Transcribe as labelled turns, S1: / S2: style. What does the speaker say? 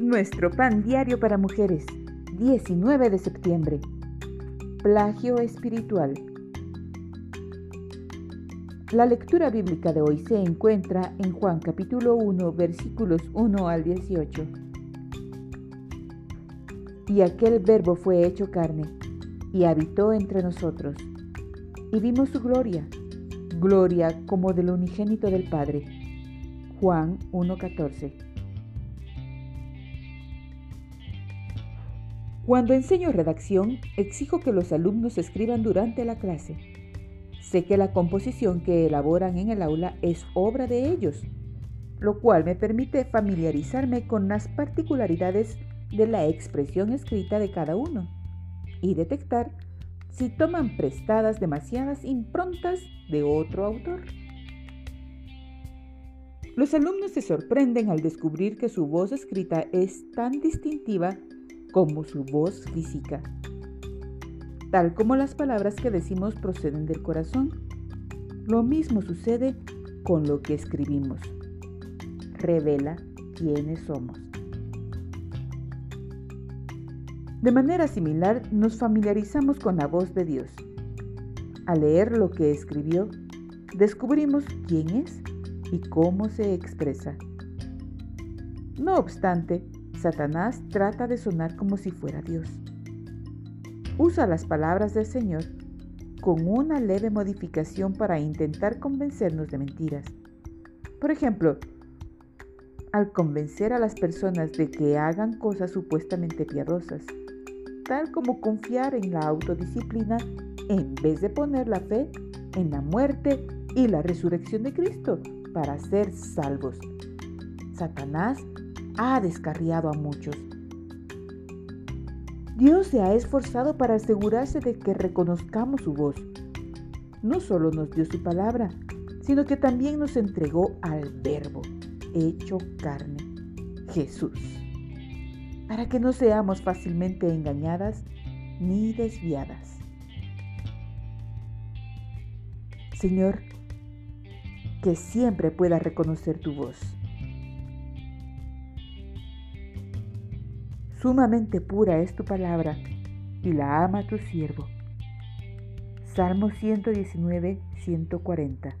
S1: Nuestro pan diario para mujeres, 19 de septiembre. Plagio espiritual. La lectura bíblica de hoy se encuentra en Juan capítulo 1 versículos 1 al 18. Y aquel verbo fue hecho carne y habitó entre nosotros. Y vimos su gloria, gloria como del unigénito del Padre. Juan 1.14. Cuando enseño redacción, exijo que los alumnos escriban durante la clase. Sé que la composición que elaboran en el aula es obra de ellos, lo cual me permite familiarizarme con las particularidades de la expresión escrita de cada uno y detectar si toman prestadas demasiadas improntas de otro autor. Los alumnos se sorprenden al descubrir que su voz escrita es tan distintiva como su voz física. Tal como las palabras que decimos proceden del corazón, lo mismo sucede con lo que escribimos. Revela quiénes somos. De manera similar, nos familiarizamos con la voz de Dios. Al leer lo que escribió, descubrimos quién es y cómo se expresa. No obstante, Satanás trata de sonar como si fuera Dios. Usa las palabras del Señor con una leve modificación para intentar convencernos de mentiras. Por ejemplo, al convencer a las personas de que hagan cosas supuestamente piadosas, tal como confiar en la autodisciplina en vez de poner la fe en la muerte y la resurrección de Cristo para ser salvos. Satanás ha descarriado a muchos. Dios se ha esforzado para asegurarse de que reconozcamos su voz. No solo nos dio su palabra, sino que también nos entregó al Verbo, hecho carne, Jesús para que no seamos fácilmente engañadas ni desviadas. Señor, que siempre pueda reconocer tu voz. Sumamente pura es tu palabra y la ama tu siervo. Salmo 119, 140.